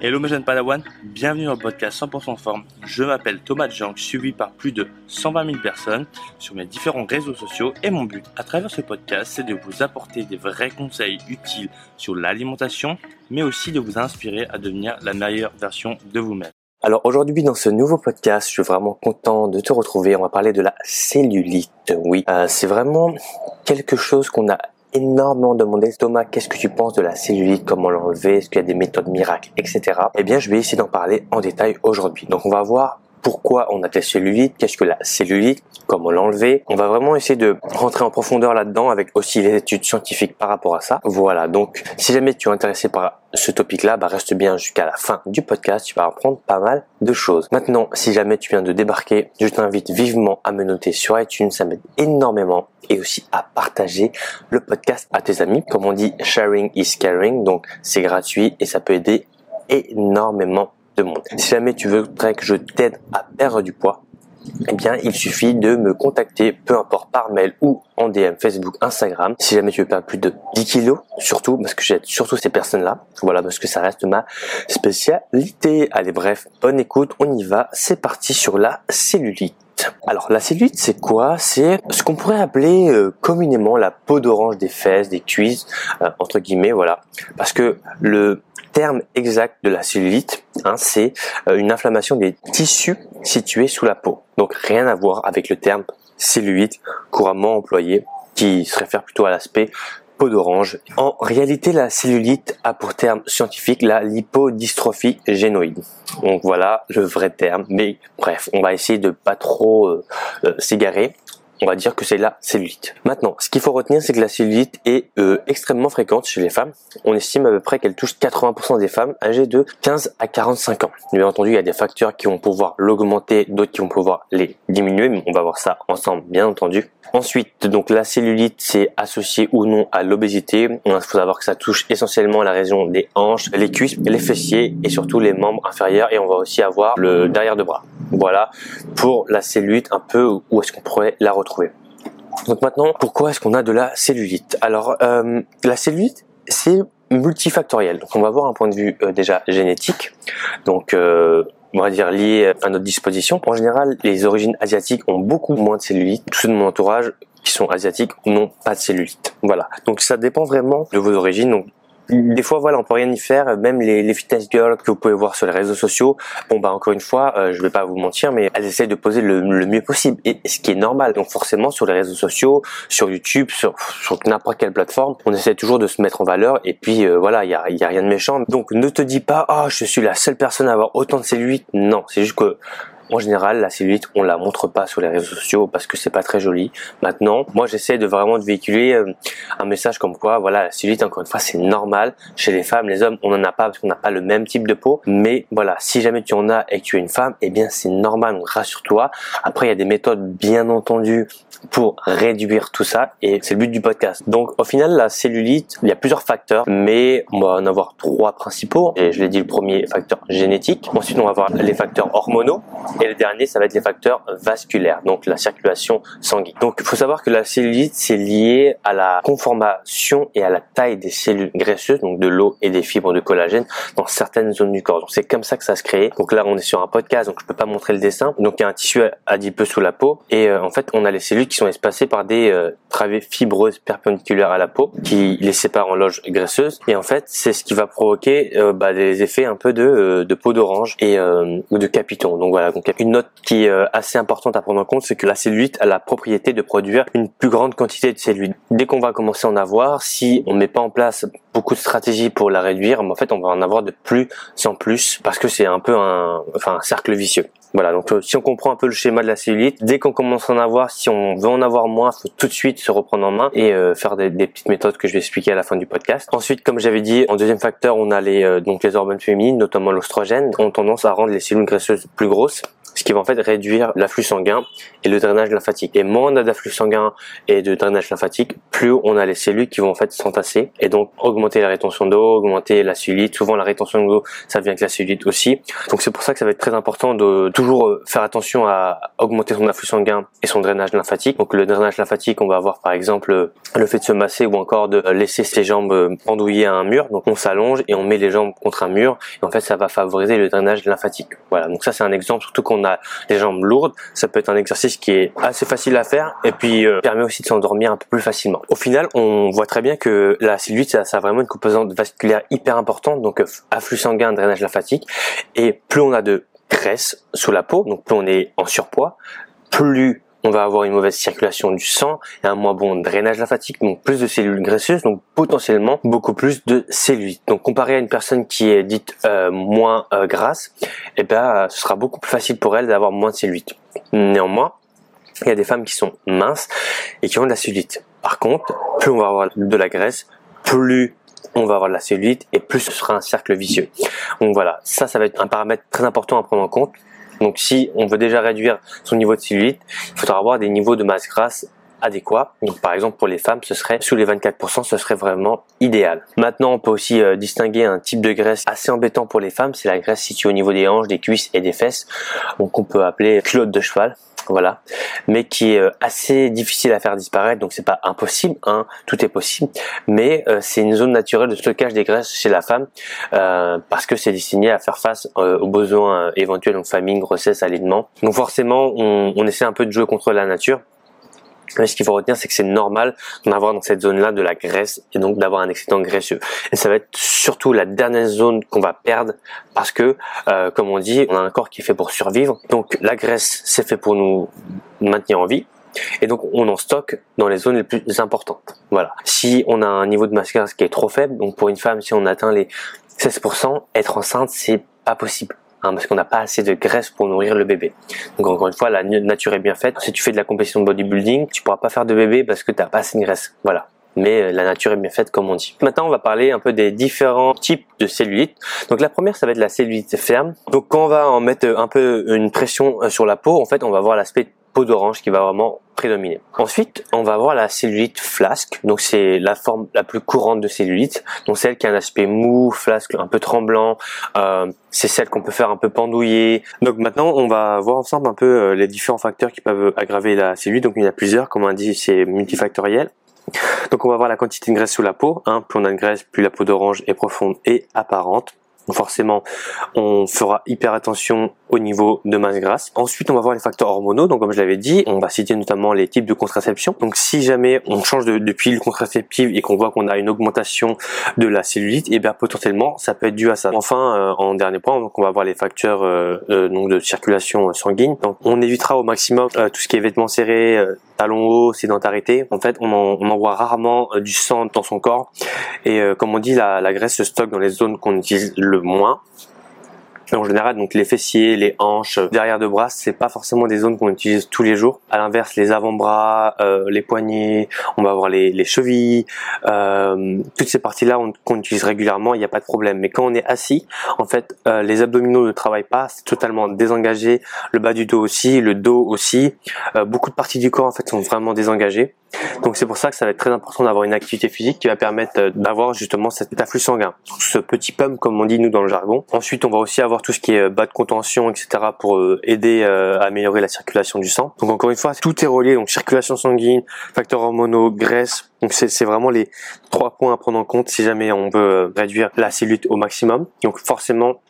Hello mes jeunes Padawan, bienvenue dans le podcast 100% forme. Je m'appelle Thomas Jank, suivi par plus de 120 000 personnes sur mes différents réseaux sociaux et mon but à travers ce podcast c'est de vous apporter des vrais conseils utiles sur l'alimentation mais aussi de vous inspirer à devenir la meilleure version de vous-même. Alors aujourd'hui dans ce nouveau podcast, je suis vraiment content de te retrouver. On va parler de la cellulite. Oui, euh, c'est vraiment quelque chose qu'on a énormément demandé Thomas qu'est-ce que tu penses de la cellulite comment l'enlever est-ce qu'il y a des méthodes miracles etc eh bien je vais essayer d'en parler en détail aujourd'hui. Donc on va voir pourquoi on a la cellulite, qu'est-ce que la cellulite, comment l'enlever. On va vraiment essayer de rentrer en profondeur là-dedans avec aussi les études scientifiques par rapport à ça. Voilà, donc si jamais tu es intéressé par ce topic-là, bah reste bien jusqu'à la fin du podcast, tu vas apprendre pas mal de choses. Maintenant, si jamais tu viens de débarquer, je t'invite vivement à me noter sur iTunes, ça m'aide énormément et aussi à partager le podcast à tes amis. Comme on dit, sharing is caring, donc c'est gratuit et ça peut aider énormément de monde. Si jamais tu voudrais que je t'aide à perdre du poids, eh bien, il suffit de me contacter, peu importe par mail ou en DM, Facebook, Instagram. Si jamais tu veux perdre plus de 10 kilos, surtout, parce que j'aide surtout ces personnes-là. Voilà, parce que ça reste ma spécialité. Allez, bref, bonne écoute, on y va. C'est parti sur la cellulite. Alors la cellulite c'est quoi? C'est ce qu'on pourrait appeler euh, communément la peau d'orange des fesses, des cuisses, euh, entre guillemets, voilà. Parce que le terme exact de la cellulite, hein, c'est euh, une inflammation des tissus situés sous la peau. Donc rien à voir avec le terme cellulite couramment employé, qui se réfère plutôt à l'aspect peau d'orange. En réalité, la cellulite a pour terme scientifique la lipodystrophie génoïde. Donc voilà le vrai terme. Mais bref, on va essayer de pas trop euh, euh, s'égarer on va dire que c'est la cellulite. Maintenant, ce qu'il faut retenir, c'est que la cellulite est euh, extrêmement fréquente chez les femmes. On estime à peu près qu'elle touche 80% des femmes âgées de 15 à 45 ans. Bien entendu, il y a des facteurs qui vont pouvoir l'augmenter, d'autres qui vont pouvoir les diminuer, mais on va voir ça ensemble, bien entendu. Ensuite, donc la cellulite, c'est associé ou non à l'obésité. Il faut savoir que ça touche essentiellement la région des hanches, les cuisses, les fessiers et surtout les membres inférieurs. Et on va aussi avoir le derrière de bras. Voilà pour la cellulite, un peu où est-ce qu'on pourrait la retrouver. Donc maintenant, pourquoi est-ce qu'on a de la cellulite? Alors, euh, la cellulite, c'est multifactoriel. Donc on va voir un point de vue euh, déjà génétique. Donc euh, on va dire lié à notre disposition. En général, les origines asiatiques ont beaucoup moins de cellulite. Tous ceux de mon entourage qui sont asiatiques n'ont pas de cellulite. Voilà. Donc ça dépend vraiment de vos origines. Des fois, voilà, on peut rien y faire. Même les, les fitness girls que vous pouvez voir sur les réseaux sociaux, bon bah encore une fois, euh, je vais pas vous mentir, mais elles essayent de poser le, mieux possible, et ce qui est normal. Donc forcément, sur les réseaux sociaux, sur YouTube, sur, sur n'importe quelle plateforme, on essaie toujours de se mettre en valeur. Et puis euh, voilà, il y a, rien de méchant. Donc ne te dis pas, oh, je suis la seule personne à avoir autant de cellulite. Non, c'est juste que en général, la cellulite, on la montre pas sur les réseaux sociaux parce que c'est pas très joli. Maintenant, moi, j'essaie de vraiment de véhiculer euh, un message comme quoi, voilà, la cellulite, encore une fois, c'est normal. Chez les femmes, les hommes, on en a pas parce qu'on n'a pas le même type de peau. Mais voilà, si jamais tu en as et que tu es une femme, eh bien, c'est normal. Rassure-toi. Après, il y a des méthodes, bien entendu, pour réduire tout ça et c'est le but du podcast. Donc, au final, la cellulite, il y a plusieurs facteurs, mais on va en avoir trois principaux. Et je l'ai dit, le premier facteur génétique. Ensuite, on va avoir les facteurs hormonaux le dernier, ça va être les facteurs vasculaires, donc la circulation sanguine. Donc il faut savoir que la cellulite, c'est lié à la conformation et à la taille des cellules graisseuses, donc de l'eau et des fibres de collagène dans certaines zones du corps. Donc c'est comme ça que ça se crée. Donc là, on est sur un podcast, donc je peux pas montrer le dessin. Donc il y a un tissu adipeux sous la peau et euh, en fait, on a les cellules qui sont espacées par des euh, travées fibreuses perpendiculaires à la peau qui les séparent en loges graisseuses. Et en fait, c'est ce qui va provoquer euh, bah, des effets un peu de, de peau d'orange et ou de capiton. Donc voilà, une note qui est euh, assez importante à prendre en compte, c'est que la cellulite a la propriété de produire une plus grande quantité de cellules. Dès qu'on va commencer à en avoir, si on met pas en place beaucoup de stratégies pour la réduire, en fait, on va en avoir de plus en plus parce que c'est un peu un, enfin, un cercle vicieux. Voilà, donc euh, si on comprend un peu le schéma de la cellulite, dès qu'on commence à en avoir, si on veut en avoir moins, faut tout de suite se reprendre en main et euh, faire des, petites méthodes que je vais expliquer à la fin du podcast. Ensuite, comme j'avais dit, en deuxième facteur, on a les donc les hormones féminines, notamment l'ostrogène, ont tendance à rendre les cellules graisseuses plus grosses ce qui va en fait réduire l'afflux sanguin et le drainage lymphatique. Et moins on a d'afflux sanguin et de drainage lymphatique, plus on a les cellules qui vont en fait s'entasser et donc augmenter la rétention d'eau, augmenter la cellulite. Souvent la rétention d'eau, ça vient avec la cellulite aussi. Donc c'est pour ça que ça va être très important de toujours euh, faire attention à augmenter son afflux sanguin et son drainage lymphatique. Donc le drainage lymphatique, on va avoir par exemple le fait de se masser ou encore de laisser ses jambes pendouiller à un mur. Donc on s'allonge et on met les jambes contre un mur et en fait ça va favoriser le drainage lymphatique. Voilà, donc ça c'est un exemple, surtout qu'on a les jambes lourdes, ça peut être un exercice qui est assez facile à faire et puis euh, permet aussi de s'endormir un peu plus facilement. Au final, on voit très bien que la cellulite ça, ça a vraiment une composante vasculaire hyper importante, donc euh, afflux sanguin, drainage lymphatique et plus on a de graisse sous la peau, donc plus on est en surpoids, plus on va avoir une mauvaise circulation du sang et un moins bon drainage lymphatique, donc plus de cellules graisseuses, donc potentiellement beaucoup plus de cellulites. Donc comparé à une personne qui est dite euh, moins euh, grasse, eh ben ce sera beaucoup plus facile pour elle d'avoir moins de cellulite. Néanmoins, il y a des femmes qui sont minces et qui ont de la cellulite. Par contre, plus on va avoir de la graisse, plus on va avoir de la cellulite et plus ce sera un cercle vicieux. Donc voilà, ça, ça va être un paramètre très important à prendre en compte. Donc si on veut déjà réduire son niveau de cellulite, il faudra avoir des niveaux de masse grasse adéquats. Donc par exemple pour les femmes, ce serait sous les 24%, ce serait vraiment idéal. Maintenant, on peut aussi euh, distinguer un type de graisse assez embêtant pour les femmes, c'est la graisse située au niveau des hanches, des cuisses et des fesses. Donc on peut appeler culotte de cheval voilà, mais qui est euh, assez difficile à faire disparaître, donc c'est pas impossible, hein, tout est possible, mais euh, c'est une zone naturelle de stockage des graisses chez la femme euh, parce que c'est destiné à faire face aux besoins éventuels, donc famine, grossesse, alignement. Donc forcément, on, on essaie un peu de jouer contre la nature ce qu'il faut retenir, c'est que c'est normal d'en avoir dans cette zone-là de la graisse et donc d'avoir un excédent graisseux. Et ça va être surtout la dernière zone qu'on va perdre parce que, euh, comme on dit, on a un corps qui est fait pour survivre. Donc la graisse, c'est fait pour nous maintenir en vie. Et donc on en stocke dans les zones les plus importantes. Voilà. Si on a un niveau de masse grasse qui est trop faible, donc pour une femme, si on atteint les 16%, être enceinte, c'est pas possible. Hein, parce qu'on n'a pas assez de graisse pour nourrir le bébé. Donc encore une fois, la nature est bien faite. Si tu fais de la compétition de bodybuilding, tu pourras pas faire de bébé parce que tu n'as pas assez de graisse. Voilà mais euh, la nature est bien faite comme on dit. Maintenant, on va parler un peu des différents types de cellulite. Donc la première, ça va être la cellulite ferme. Donc quand on va en mettre un peu une pression euh, sur la peau, en fait, on va voir l'aspect peau d'orange qui va vraiment prédominer. Ensuite, on va voir la cellulite flasque. Donc c'est la forme la plus courante de cellulite. Donc celle qui a un aspect mou, flasque, un peu tremblant. Euh, c'est celle qu'on peut faire un peu pendouiller. Donc maintenant, on va voir ensemble un peu euh, les différents facteurs qui peuvent aggraver la cellulite. Donc il y a plusieurs, comme on dit, c'est multifactoriel. Donc on va voir la quantité de graisse sous la peau. Hein. Plus on a de graisse, plus la peau d'orange est profonde et apparente forcément, on fera hyper attention au niveau de masse grasse. Ensuite, on va voir les facteurs hormonaux. Donc, comme je l'avais dit, on va citer notamment les types de contraception. Donc, si jamais on change de, de pile contraceptive et qu'on voit qu'on a une augmentation de la cellulite, et eh bien potentiellement, ça peut être dû à ça. Enfin, euh, en dernier point, donc on va voir les facteurs euh, euh, donc de circulation sanguine. Donc, on évitera au maximum tout ce qui est vêtements serrés, talons hauts, sédentarité. En fait, on, en, on envoie rarement du sang dans son corps. Et comme on dit, la, la graisse se stocke dans les zones qu'on utilise le moins. En général, donc les fessiers, les hanches, derrière de bras, c'est pas forcément des zones qu'on utilise tous les jours. À l'inverse, les avant-bras, euh, les poignets, on va avoir les, chevilles, euh, toutes ces parties-là qu'on utilise régulièrement, il n'y a pas de problème. Mais quand on est assis, en fait, euh, les abdominaux ne travaillent pas, c'est totalement désengagé. Le bas du dos aussi, le dos aussi. beaucoup de parties du corps en fait sont vraiment désengagées. Donc c'est pour ça que ça va être très important d'avoir une activité physique qui va permettre euh, d'avoir justement cet afflux sanguin, ce petit pump comme on dit nous dans le jargon. Ensuite on va aussi avoir tout ce qui est euh, bas de contention, etc. pour euh, aider à améliorer la circulation du sang. Donc encore une fois, tout est relié, donc circulation sanguine, facteurs hormonaux, graisse. Donc c'est vraiment les trois points à prendre en compte si jamais on veut réduire la cellulite au maximum. Donc forcément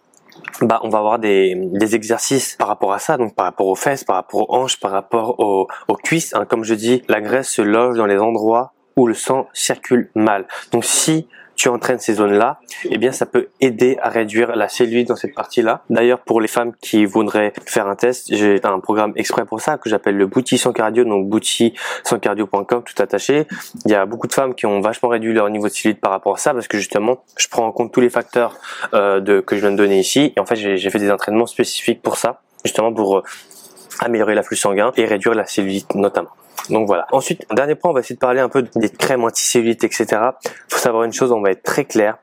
bah, on va avoir des, des, exercices par rapport à ça, donc par rapport aux fesses, par rapport aux hanches, par rapport aux, aux cuisses. Hein. Comme je dis, la graisse se loge dans les endroits où le sang circule mal. Donc si tu entraînes ces zones-là, eh bien ça peut aider à réduire la cellulite dans cette partie-là. D'ailleurs, pour les femmes qui voudraient faire un test, j'ai un programme exprès pour ça que j'appelle le Bouti sans cardio, donc bouti sans cardio.com tout attaché. Il y a beaucoup de femmes qui ont vachement réduit leur niveau de cellulite par rapport à ça parce que justement, je prends en compte tous les facteurs euh, de, que je viens de donner ici et en fait, j'ai fait des entraînements spécifiques pour ça, justement pour euh, améliorer l'afflux sanguin et réduire la cellulite notamment. Donc voilà. Ensuite, dernier point, on va essayer de parler un peu des crèmes anticellulites, etc. Faut savoir une chose, on va être très clair.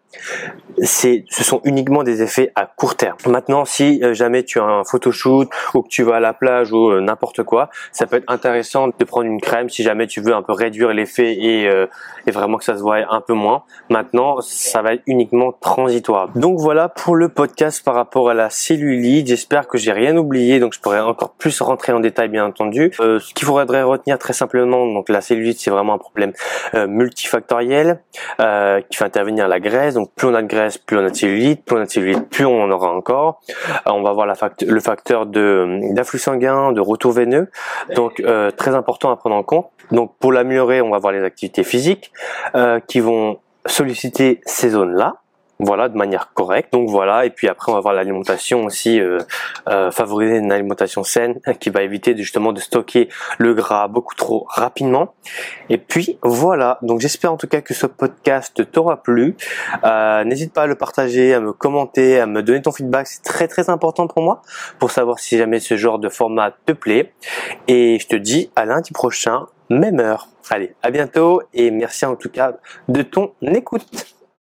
C'est, ce sont uniquement des effets à court terme. Maintenant, si euh, jamais tu as un photoshoot ou que tu vas à la plage ou euh, n'importe quoi, ça peut être intéressant de prendre une crème si jamais tu veux un peu réduire l'effet et, euh, et vraiment que ça se voit un peu moins. Maintenant, ça va être uniquement transitoire. Donc voilà pour le podcast par rapport à la cellulite. J'espère que j'ai rien oublié, donc je pourrais encore plus rentrer en détail, bien entendu. ce qu'il faudrait retenir très simplement, donc la cellulite, c'est vraiment un problème multifactoriel qui fait intervenir la graisse. Plus on a de graisse plus on a de cellulite, plus on a de cellulite, plus on en aura encore. Euh, on va voir le facteur de d'afflux sanguin, de retour veineux, donc euh, très important à prendre en compte. Donc pour l'améliorer, on va voir les activités physiques euh, qui vont solliciter ces zones-là voilà de manière correcte. Donc voilà et puis après on va voir l'alimentation aussi euh, euh, favoriser une alimentation saine qui va éviter justement de stocker le gras beaucoup trop rapidement. Et puis voilà. Donc j'espère en tout cas que ce podcast t'aura plu. Euh, n'hésite pas à le partager à me commenter à me donner ton feedback. C'est très très important pour moi pour savoir si jamais ce genre de format te plaît. Et je te dis à lundi prochain même heure. Allez à bientôt et merci en tout cas de ton écoute